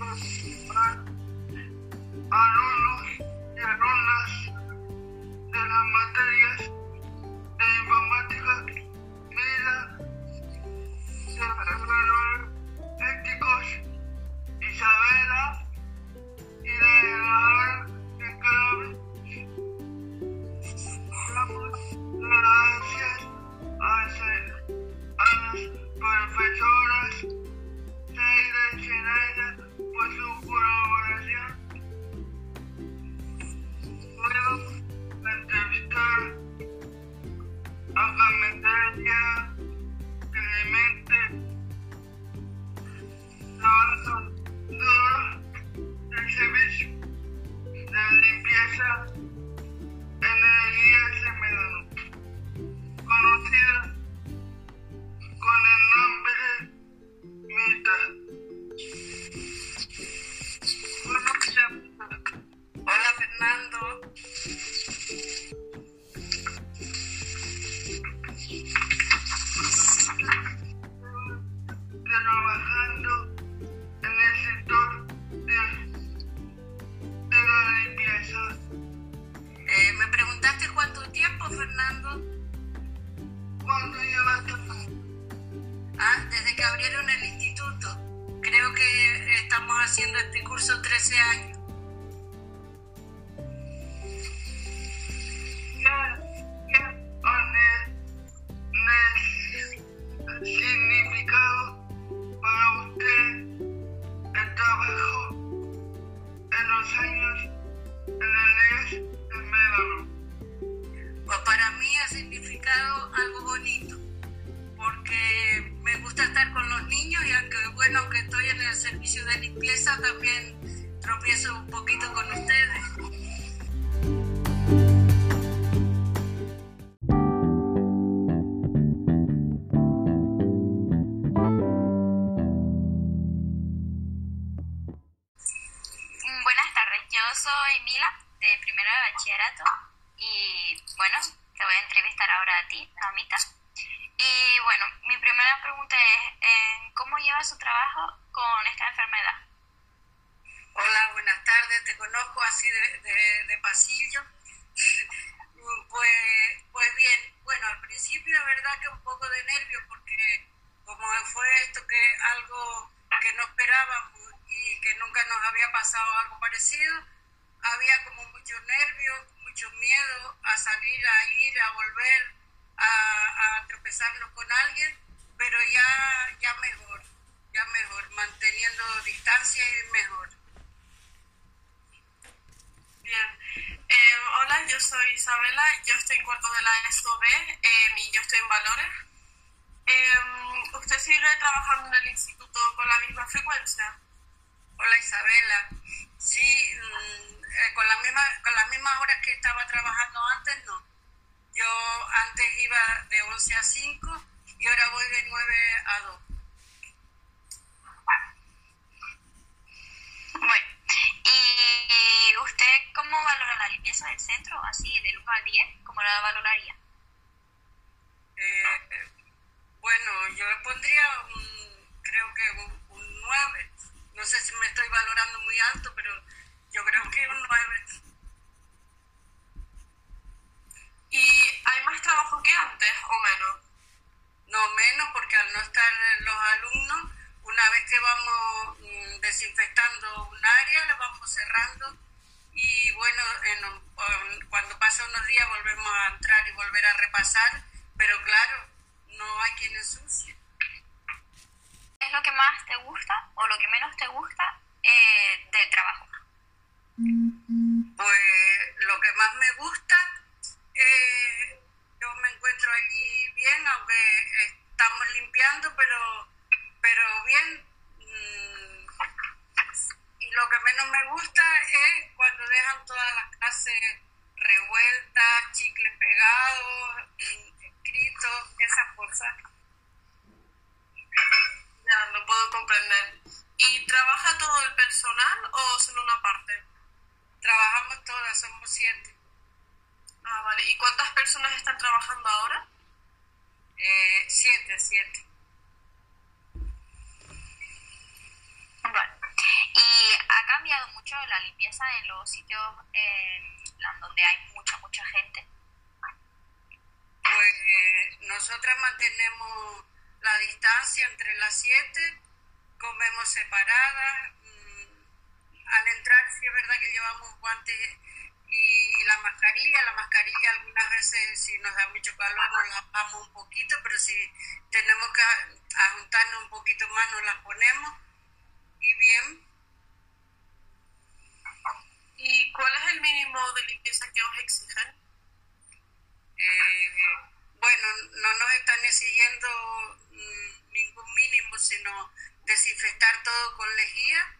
alumnos y alumnos y alumnas de las materias de informática y la, de tiempo, Fernando. ¿Cuánto llevas Ah, desde que abrieron el instituto. Creo que estamos haciendo este curso 13 años. Bueno, aunque estoy en el servicio de limpieza, también tropiezo un poquito con ustedes. Buenas tardes, yo soy Mila de primero de bachillerato y bueno, te voy a entrevistar ahora a ti, a Mita. Y bueno, mi primera pregunta es, eh, ¿cómo lleva su trabajo con esta enfermedad? Hola, buenas tardes, te conozco así de, de, de pasillo. pues, pues bien, bueno, al principio es verdad que un poco de nervio porque como fue esto que algo que no esperábamos y que nunca nos había pasado algo parecido, había como mucho nervio, mucho miedo a salir, a ir, a volver, a, a tropezarnos con alguien, pero ya, ya mejor, ya mejor, manteniendo distancia y mejor. Bien. Eh, hola, yo soy Isabela, yo estoy en cuarto de la ESO B eh, y yo estoy en Valores. Eh, ¿Usted sigue trabajando en el instituto con la misma frecuencia? Hola Isabela, sí, mm, eh, con, la misma, con las mismas horas que estaba trabajando antes, no. Yo antes iba de 11 a 5 y ahora voy de 9 a 2. Bueno, ¿y usted cómo valora la limpieza del centro? Así, del 1 al 10, ¿cómo la valoraría? Eh, bueno, yo le pondría un, creo que un, un 9. No sé si me estoy valorando muy alto, pero yo creo que un 9. ¿Y hay más trabajo que antes o menos? No menos porque al no estar los alumnos, una vez que vamos mm, desinfectando un área, la vamos cerrando y bueno, en un- en- cuando pasan unos días volvemos a entrar y volver a repasar, pero claro, no hay quien ensucie. ¿Qué es lo que más te gusta o lo que menos te gusta eh, del trabajo? Pues lo que más me gusta, eh, yo me encuentro allí bien, aunque estamos limpiando, pero, pero bien. mm, y lo que menos me gusta es cuando dejan todas las clases revueltas, chicles pegados, mm, escritos, esas cosas. Ya, lo puedo comprender. ¿Y trabaja todo el personal o solo una parte? Trabajamos todas, somos siete. Ah, vale. ¿Y cuántas personas están trabajando ahora? Eh, siete, siete. Bueno, ¿y ha cambiado mucho la limpieza en los sitios plan donde hay mucha, mucha gente? Pues eh, nosotras mantenemos la distancia entre las siete, comemos separadas. Al entrar sí es verdad que llevamos guantes y, y la mascarilla. La mascarilla algunas veces si nos da mucho calor nos la bajamos un poquito, pero si tenemos que a- ajuntarnos un poquito más nos las ponemos. Y bien, ¿Y cuál es el mínimo de limpieza que os exigen? Eh, bueno, no nos están exigiendo mm, ningún mínimo, sino desinfectar todo con lejía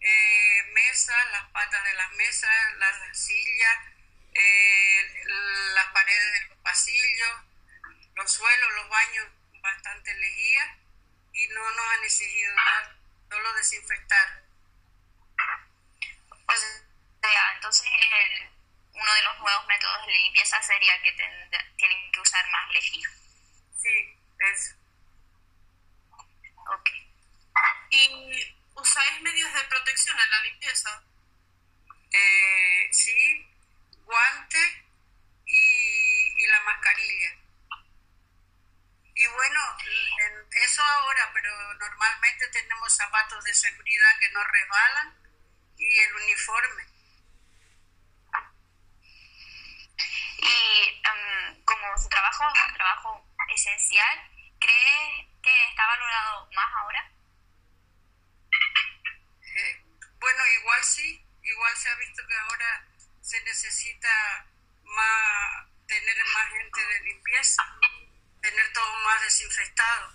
eh, mesas, las patas de las mesas, las sillas, eh, las paredes de los pasillos, los suelos, los baños, bastante lejía y no nos han exigido nada, solo desinfectar. O sea, entonces uno de los nuevos métodos de limpieza sería que tienen que usar más lejía. Sí, eso. Ok. ¿Y usáis medios de protección en la limpieza? Eh, sí, guante y, la mascarilla. Y bueno, eso ahora, pero normalmente tenemos zapatos de seguridad que no resbalan y el uniforme. Y um, como su trabajo es un trabajo esencial, ¿cree que está valorado más ahora? Eh, bueno, igual sí, igual se ha visto que ahora se necesita más tener más gente de limpieza, tener todo más desinfectado.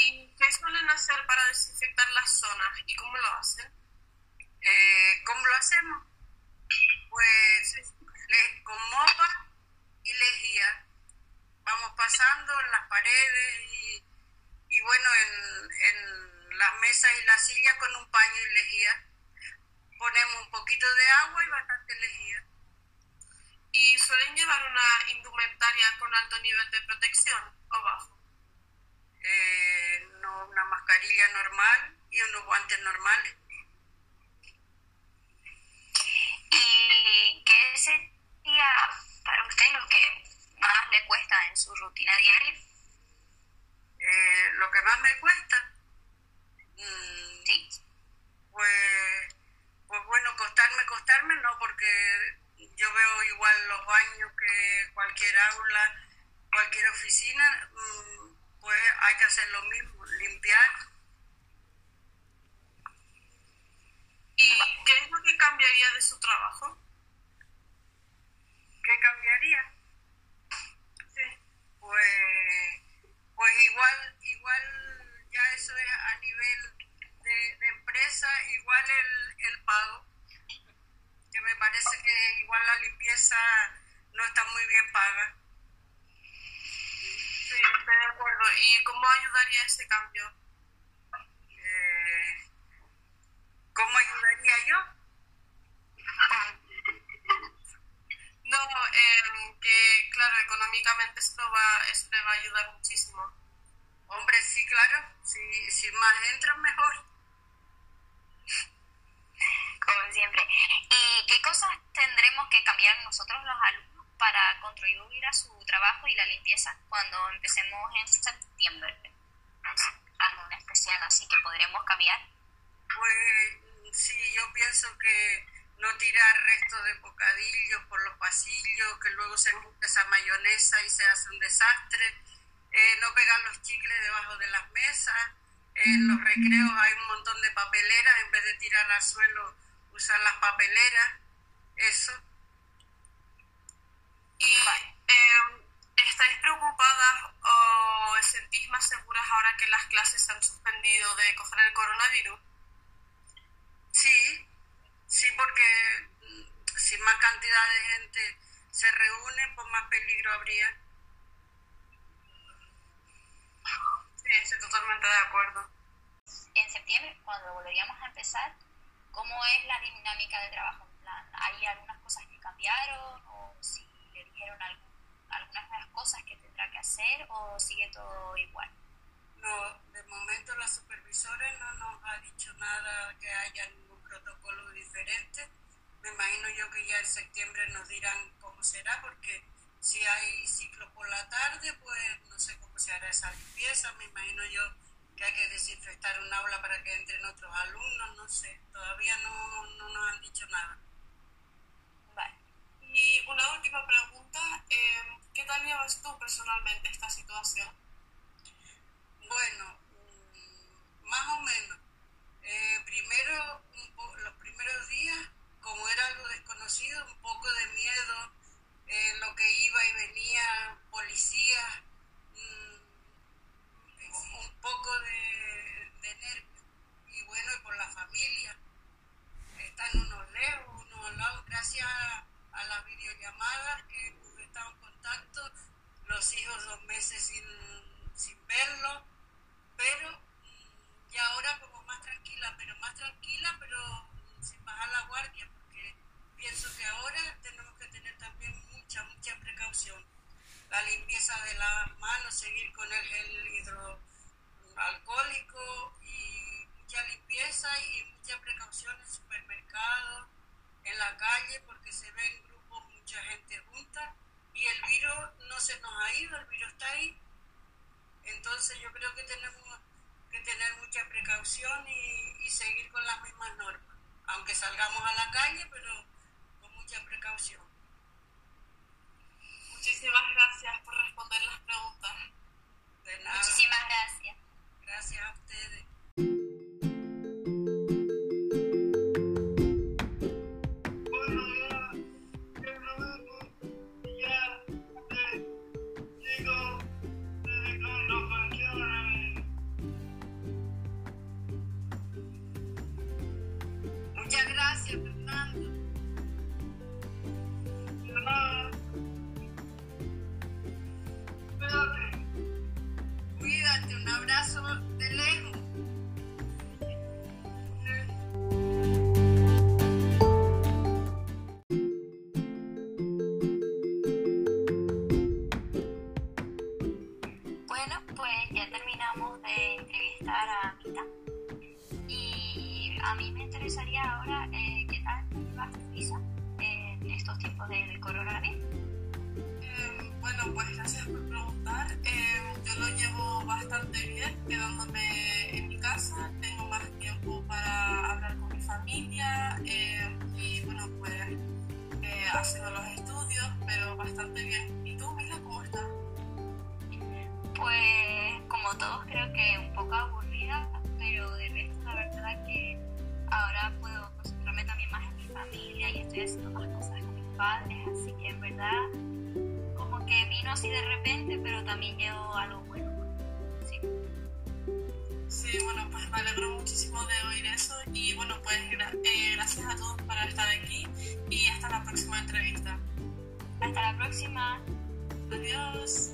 ¿Y qué suelen hacer para desinfectar las zonas y cómo lo hacen? Eh, ¿Cómo lo hacemos? Pues con mopa y lejía. Vamos pasando en las paredes y, y bueno, en, en las mesas y las sillas con un paño y lejía ponemos un poquito de agua y bastante lejía. ¿Y suelen llevar una indumentaria con alto nivel de protección o bajo? Eh, no, una mascarilla normal y unos guantes normales. ¿Y qué sería para usted lo que más le cuesta en su rutina diaria? Eh, lo que más me cuesta, mm, sí. pues pues bueno, costarme, costarme no, porque yo veo igual los baños que cualquier aula, cualquier oficina, mm, pues hay que hacer lo mismo, limpiar. ¿Y qué es lo que cambiaría de su trabajo? ¿Qué cambiaría? Sí. Pues, pues igual, igual eso es a nivel de, empresa, igual el, el pago, que me parece que igual la limpieza no está muy bien paga. Sí, estoy de acuerdo. ¿Y cómo ayudaría ese cambio? Eh, ¿Cómo ayudaría yo? No, eh, que claro, económicamente esto va, esto va a ayudar muchísimo. Hombre, sí, claro, si, si más entran, mejor como siempre. ¿Y qué cosas tendremos que cambiar nosotros los alumnos para contribuir a su trabajo y la limpieza cuando empecemos en septiembre? Algo especial así que podremos cambiar. Pues sí, yo pienso que no tirar restos de bocadillos por los pasillos, que luego se junta esa mayonesa y se hace un desastre, eh, no pegar los chicles debajo de las mesas, en los recreos hay un montón de papeleras, en vez de tirar al suelo, usar las papeleras, eso. ¿Y em, estáis preocupadas o sentís más seguras ahora que las clases se han suspendido de coger el coronavirus? Sí, sí, porque mm, si más cantidad de gente se reúne, pues más peligro habría. Sí, estoy totalmente de acuerdo. En septiembre, cuando volveríamos a empezar, ¿cómo es la dinámica de trabajo? En plan, ¿Hay algunas cosas que cambiaron o si le dijeron algunas nuevas cosas que tendrá que hacer o sigue todo igual? No, de momento la supervisora no nos ha dicho nada que haya ningún protocolo diferente. Me imagino yo que ya en septiembre nos dirán cómo será, porque si hay ciclo por la tarde, pues no sé cómo se hará esa limpieza. Me imagino yo que hay que desinfectar un aula para que entren otros alumnos, no sé, todavía no, no nos han dicho nada. Vale. Y una última pregunta, eh, ¿qué tal llevas tú personalmente esta situación? Bueno, mm, más o menos. Eh, primero, los primeros días, como era algo desconocido, un poco de miedo, eh, lo que iba y venía, policías, mm, un poco de, de nervios familia. Están unos lejos, unos al lado, gracias a las videollamadas que hemos estado en contacto, los meses sin, sin verlo, pero y ahora como más tranquila, pero más tranquila, pero sin bajar la guardia, porque pienso que ahora tenemos que tener también mucha, mucha precaución. La limpieza de las manos, seguir con el gel hidroalcohólico y mucha limpieza y mucha precaución en supermercados, en la calle, porque se ven grupos, mucha gente junta y el virus no se nos ha ido, el virus está ahí. Entonces yo creo que tenemos que tener mucha precaución y, y seguir con las mismas normas aunque salgamos a la calle, pero con mucha precaución. Muchísimas gracias por responder las preguntas. De nada. Muchísimas gracias. Gracias a ustedes. Eh, y, bueno, pues eh, haciendo los estudios, pero bastante bien. ¿Y tú, Mila, cómo estás? Pues como todos creo que un poco aburrida, pero de resto la verdad que ahora puedo concentrarme también más en mi familia y estoy haciendo más cosas con mis padres, así que en verdad como que vino así de repente, pero también llegó algo bueno. Sí, bueno, pues me alegro muchísimo de oír eso y, bueno, pues gra- eh, gracias a todos por estar aquí y hasta la próxima entrevista. Hasta la próxima. Adiós.